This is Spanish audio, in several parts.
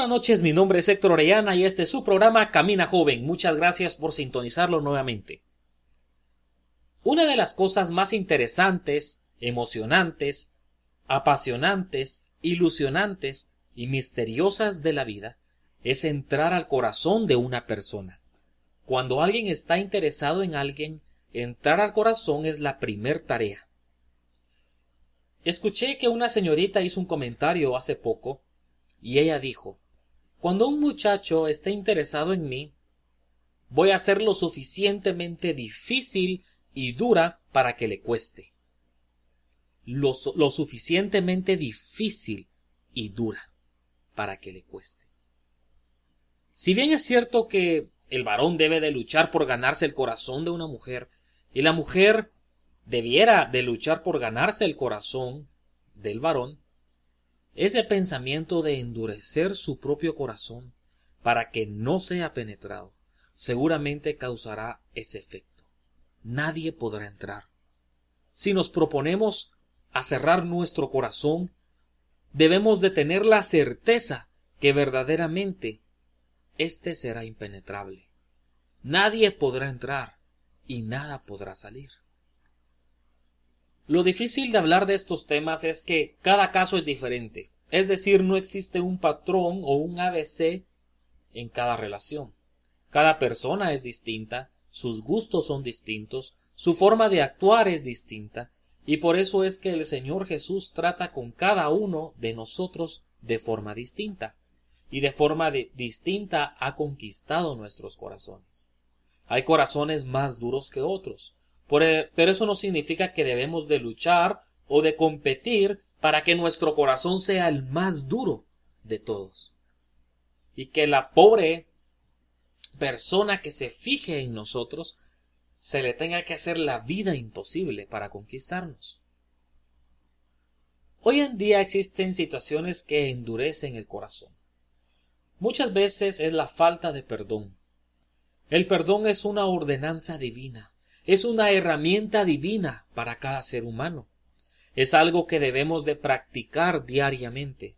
Buenas noches, mi nombre es Héctor Orellana y este es su programa Camina Joven. Muchas gracias por sintonizarlo nuevamente. Una de las cosas más interesantes, emocionantes, apasionantes, ilusionantes y misteriosas de la vida es entrar al corazón de una persona. Cuando alguien está interesado en alguien, entrar al corazón es la primer tarea. Escuché que una señorita hizo un comentario hace poco y ella dijo Cuando un muchacho esté interesado en mí, voy a ser lo suficientemente difícil y dura para que le cueste. Lo, lo, suficientemente difícil y dura para que le cueste. Si bien es cierto que el varón debe de luchar por ganarse el corazón de una mujer, y la mujer debiera de luchar por ganarse el corazón del varón, ese pensamiento de endurecer su propio corazón para que no sea penetrado seguramente causará ese efecto. Nadie podrá entrar. Si nos proponemos a cerrar nuestro corazón, debemos de tener la certeza que verdaderamente éste será impenetrable. Nadie podrá entrar y nada podrá salir. Lo difícil de hablar de estos temas es que cada caso es diferente, es decir, no existe un patrón o un ABC en cada relación. Cada persona es distinta, sus gustos son distintos, su forma de actuar es distinta, y por eso es que el Señor Jesús trata con cada uno de nosotros de forma distinta, y de forma distinta ha conquistado nuestros corazones. Hay corazones más duros que otros, e, pero eso no significa que debemos de luchar o de competir para que nuestro corazón sea el más duro de todos. Y que la pobre persona que se fije en nosotros se le tenga que hacer la vida imposible para conquistarnos. Hoy en día existen situaciones que endurecen el corazón. Muchas veces es la falta de perdón. El perdón es una ordenanza divina es una herramienta divina para cada ser humano. Es algo que debemos de practicar diariamente.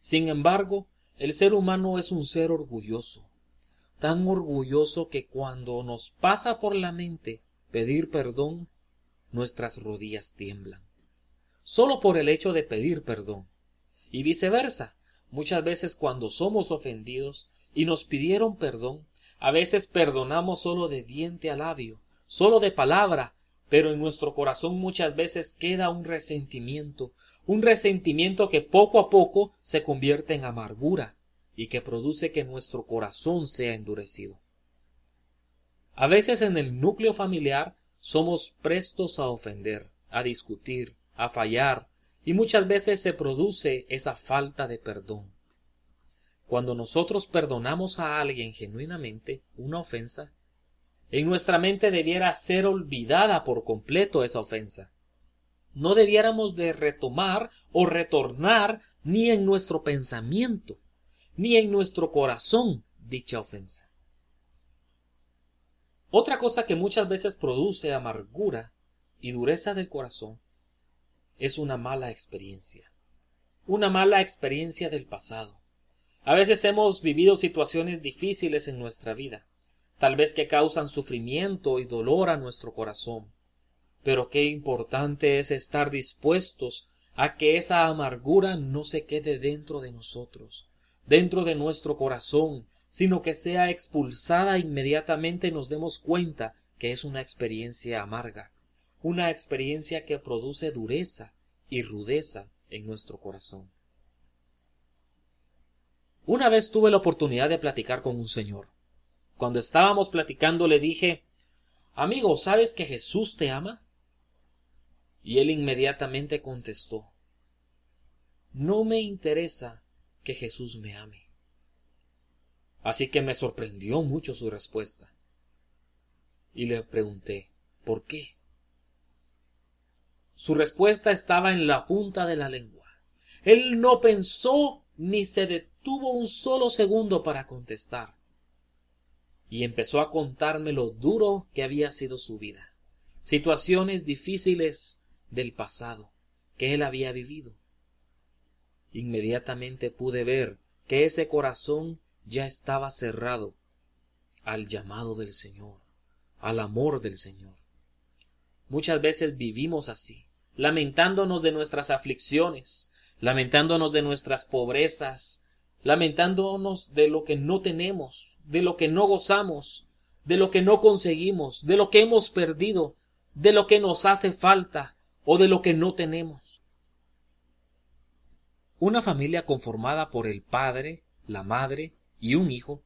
Sin embargo, el ser humano es un ser orgulloso, tan orgulloso que cuando nos pasa por la mente pedir perdón, nuestras rodillas tiemblan. Solo por el hecho de pedir perdón. Y viceversa, muchas veces cuando somos ofendidos y nos pidieron perdón, a veces perdonamos solo de diente a labio, solo de palabra, pero en nuestro corazón muchas veces queda un resentimiento, un resentimiento que poco a poco se convierte en amargura y que produce que nuestro corazón sea endurecido. A veces en el núcleo familiar somos prestos a ofender, a discutir, a fallar, y muchas veces se produce esa falta de perdón. Cuando nosotros perdonamos a alguien genuinamente una ofensa, en nuestra mente debiera ser olvidada por completo esa ofensa. No debiéramos de retomar o retornar ni en nuestro pensamiento, ni en nuestro corazón dicha ofensa. Otra cosa que muchas veces produce amargura y dureza del corazón es una mala experiencia, una mala experiencia del pasado. A veces hemos vivido situaciones difíciles en nuestra vida, tal vez que causan sufrimiento y dolor a nuestro corazón. Pero qué importante es estar dispuestos a que esa amargura no se quede dentro de nosotros, dentro de nuestro corazón, sino que sea expulsada inmediatamente nos demos cuenta que es una experiencia amarga, una experiencia que produce dureza y rudeza en nuestro corazón. Una vez tuve la oportunidad de platicar con un señor. Cuando estábamos platicando le dije Amigo, ¿sabes que Jesús te ama? Y él inmediatamente contestó No me interesa que Jesús me ame. Así que me sorprendió mucho su respuesta. Y le pregunté, ¿por qué? Su respuesta estaba en la punta de la lengua. Él no pensó ni se detuvo un solo segundo para contestar. Y empezó a contarme lo duro que había sido su vida, situaciones difíciles del pasado que él había vivido. Inmediatamente pude ver que ese corazón ya estaba cerrado al llamado del Señor, al amor del Señor. Muchas veces vivimos así, lamentándonos de nuestras aflicciones, lamentándonos de nuestras pobrezas, lamentándonos de lo que no tenemos, de lo que no gozamos, de lo que no conseguimos, de lo que hemos perdido, de lo que nos hace falta o de lo que no tenemos. Una familia conformada por el padre, la madre y un hijo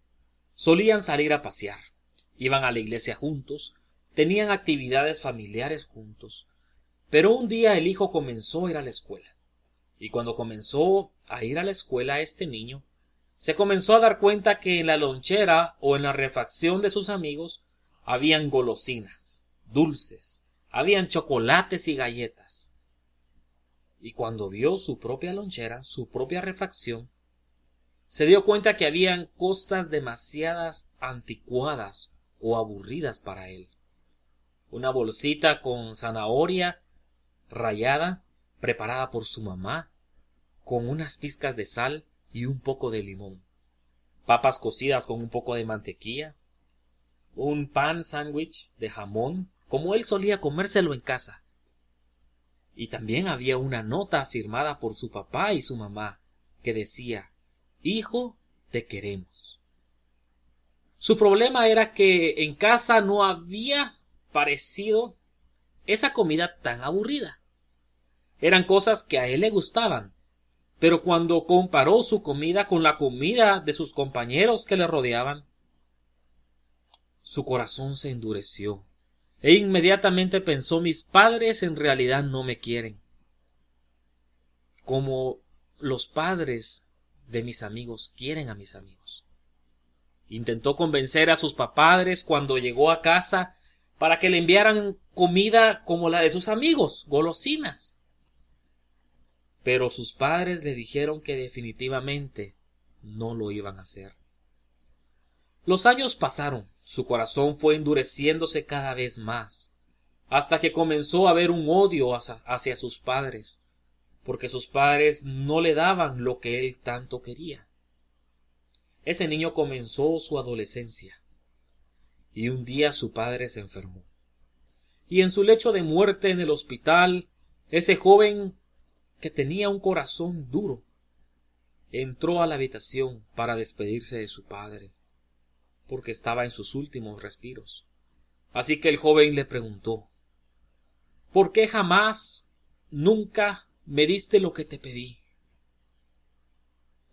solían salir a pasear, iban a la iglesia juntos, tenían actividades familiares juntos, pero un día el hijo comenzó a ir a la escuela. Y cuando comenzó a ir a la escuela este niño, se comenzó a dar cuenta que en la lonchera o en la refacción de sus amigos habían golosinas, dulces, habían chocolates y galletas. Y cuando vio su propia lonchera, su propia refacción, se dio cuenta que habían cosas demasiadas anticuadas o aburridas para él. Una bolsita con zanahoria rayada preparada por su mamá, con unas pizcas de sal y un poco de limón, papas cocidas con un poco de mantequilla, un pan sándwich de jamón, como él solía comérselo en casa. Y también había una nota firmada por su papá y su mamá, que decía Hijo, te queremos. Su problema era que en casa no había parecido esa comida tan aburrida. Eran cosas que a él le gustaban. Pero cuando comparó su comida con la comida de sus compañeros que le rodeaban, su corazón se endureció e inmediatamente pensó mis padres en realidad no me quieren. Como los padres de mis amigos quieren a mis amigos. Intentó convencer a sus padres cuando llegó a casa para que le enviaran comida como la de sus amigos, golosinas pero sus padres le dijeron que definitivamente no lo iban a hacer. Los años pasaron, su corazón fue endureciéndose cada vez más, hasta que comenzó a haber un odio hacia, sus padres, porque sus padres no le daban lo que él tanto quería. Ese niño comenzó su adolescencia, y un día su padre se enfermó. Y en su lecho de muerte en el hospital, ese joven que tenía un corazón duro, entró a la habitación para despedirse de su padre, porque estaba en sus últimos respiros. Así que el joven le preguntó ¿Por qué jamás, nunca me diste lo que te pedí?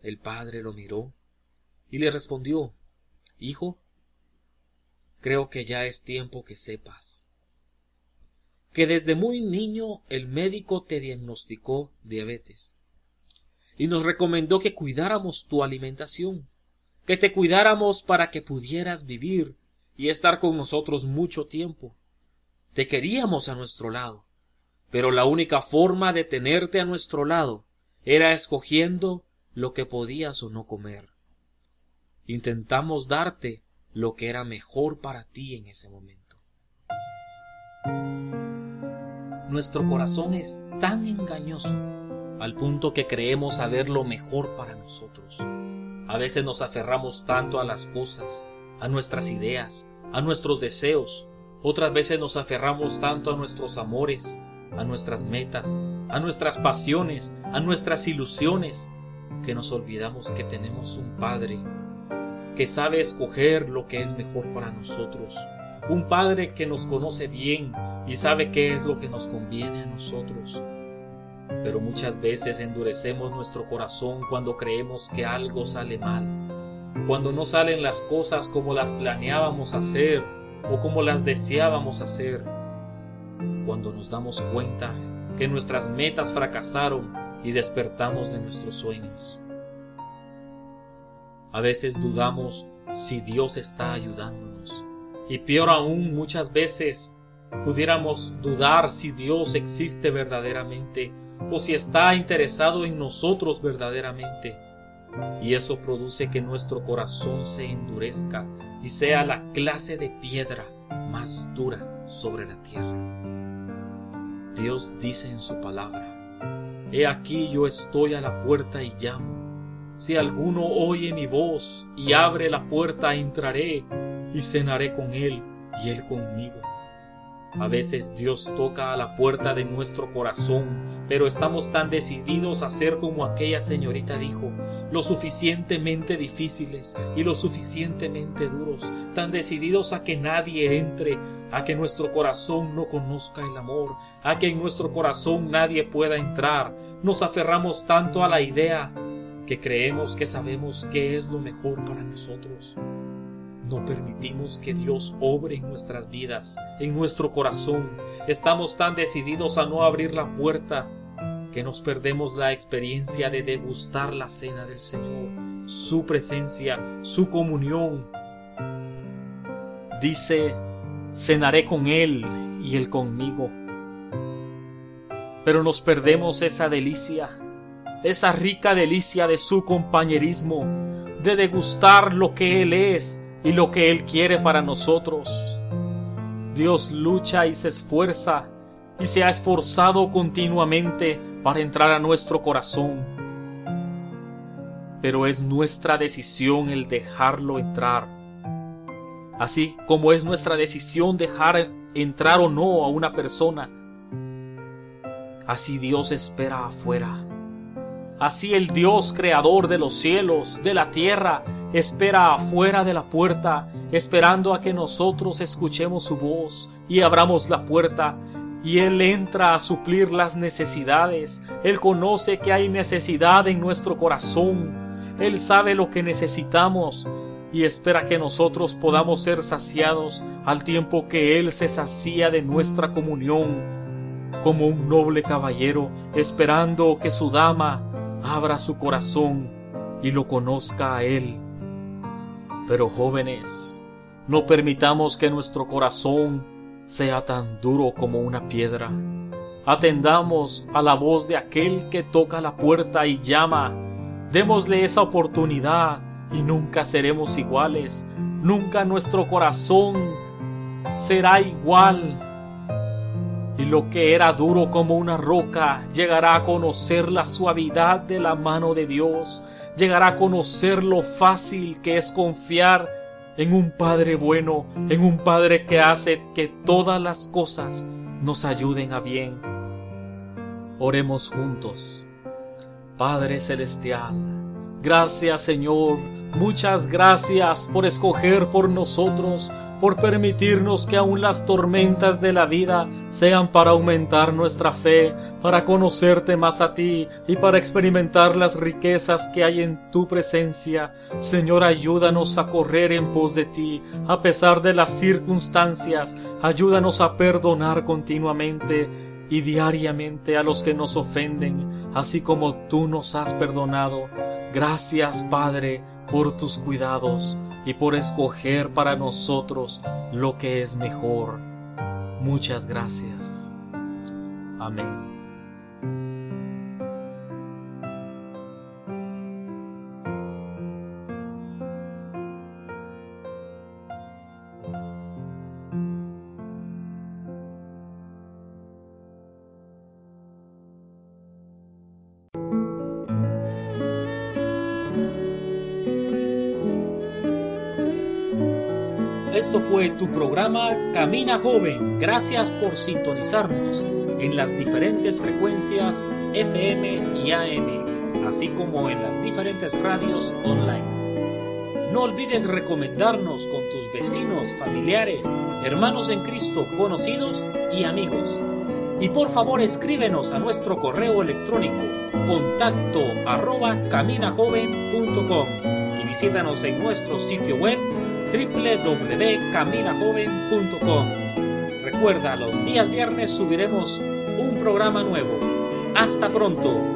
El padre lo miró y le respondió Hijo, creo que ya es tiempo que sepas que desde muy niño el médico te diagnosticó diabetes y nos recomendó que cuidáramos tu alimentación, que te cuidáramos para que pudieras vivir y estar con nosotros mucho tiempo. Te queríamos a nuestro lado, pero la única forma de tenerte a nuestro lado era escogiendo lo que podías o no comer. Intentamos darte lo que era mejor para ti en ese momento. Nuestro corazón es tan engañoso al punto que creemos saber lo mejor para nosotros. A veces nos aferramos tanto a las cosas, a nuestras ideas, a nuestros deseos. Otras veces nos aferramos tanto a nuestros amores, a nuestras metas, a nuestras pasiones, a nuestras ilusiones, que nos olvidamos que tenemos un Padre que sabe escoger lo que es mejor para nosotros un Padre que nos conoce bien y sabe qué es lo que nos conviene a nosotros. Pero muchas veces endurecemos nuestro corazón cuando creemos que algo sale mal, cuando no salen las cosas como las planeábamos hacer o como las deseábamos hacer, cuando nos damos cuenta que nuestras metas fracasaron y despertamos de nuestros sueños. A veces dudamos si Dios está ayudándonos. Y peor aún, muchas veces pudiéramos dudar si Dios existe verdaderamente o si está interesado en nosotros verdaderamente. Y eso produce que nuestro corazón se endurezca y sea la clase de piedra más dura sobre la tierra. Dios dice en su palabra, He aquí yo estoy a la puerta y llamo. Si alguno oye mi voz y abre la puerta, entraré y cenaré con él y él conmigo. A veces Dios toca a la puerta de nuestro corazón, pero estamos tan decididos a ser como aquella señorita dijo, lo suficientemente difíciles y lo suficientemente duros, tan decididos a que nadie entre, a que nuestro corazón no conozca el amor, a que en nuestro corazón nadie pueda entrar. Nos aferramos tanto a la idea que creemos que sabemos qué es lo mejor para nosotros. No permitimos que Dios obre en nuestras vidas, en nuestro corazón. Estamos tan decididos a no abrir la puerta que nos perdemos la experiencia de degustar la cena del Señor, su presencia, su comunión. Dice, cenaré con Él y Él conmigo. Pero nos perdemos esa delicia, esa rica delicia de su compañerismo, de degustar lo que Él es, y lo que Él quiere para nosotros. Dios lucha y se esfuerza y se ha esforzado continuamente para entrar a nuestro corazón. Pero es nuestra decisión el dejarlo entrar. Así como es nuestra decisión dejar entrar o no a una persona. Así Dios espera afuera. Así el Dios creador de los cielos, de la tierra, espera afuera de la puerta, esperando a que nosotros escuchemos su voz y abramos la puerta. Y Él entra a suplir las necesidades. Él conoce que hay necesidad en nuestro corazón. Él sabe lo que necesitamos y espera que nosotros podamos ser saciados al tiempo que Él se sacía de nuestra comunión, como un noble caballero esperando que su dama abra su corazón y lo conozca a Él. Pero jóvenes, no permitamos que nuestro corazón sea tan duro como una piedra. Atendamos a la voz de aquel que toca la puerta y llama. Démosle esa oportunidad y nunca seremos iguales. Nunca nuestro corazón será igual. Y lo que era duro como una roca llegará a conocer la suavidad de la mano de Dios llegará a conocer lo fácil que es confiar en un Padre bueno, en un Padre que hace que todas las cosas nos ayuden a bien. Oremos juntos. Padre Celestial, Gracias Señor, muchas gracias por escoger por nosotros, por permitirnos que aun las tormentas de la vida sean para aumentar nuestra fe, para conocerte más a ti y para experimentar las riquezas que hay en tu presencia. Señor, ayúdanos a correr en pos de ti, a pesar de las circunstancias, ayúdanos a perdonar continuamente y diariamente a los que nos ofenden, así como tú nos has perdonado. Gracias, Padre, por tus cuidados y por escoger para nosotros lo que es mejor. Muchas gracias. Amén. Esto fue tu programa Camina Joven. Gracias por sintonizarnos en las diferentes frecuencias FM y AM, así como en las diferentes radios online. No olvides recomendarnos con tus vecinos, familiares, hermanos en Cristo, conocidos y amigos. Y por favor escríbenos a nuestro correo electrónico contacto arroba caminajoven.com y visítanos en nuestro sitio web www.caminajoven.com. Recuerda, los días viernes subiremos un programa nuevo. Hasta pronto.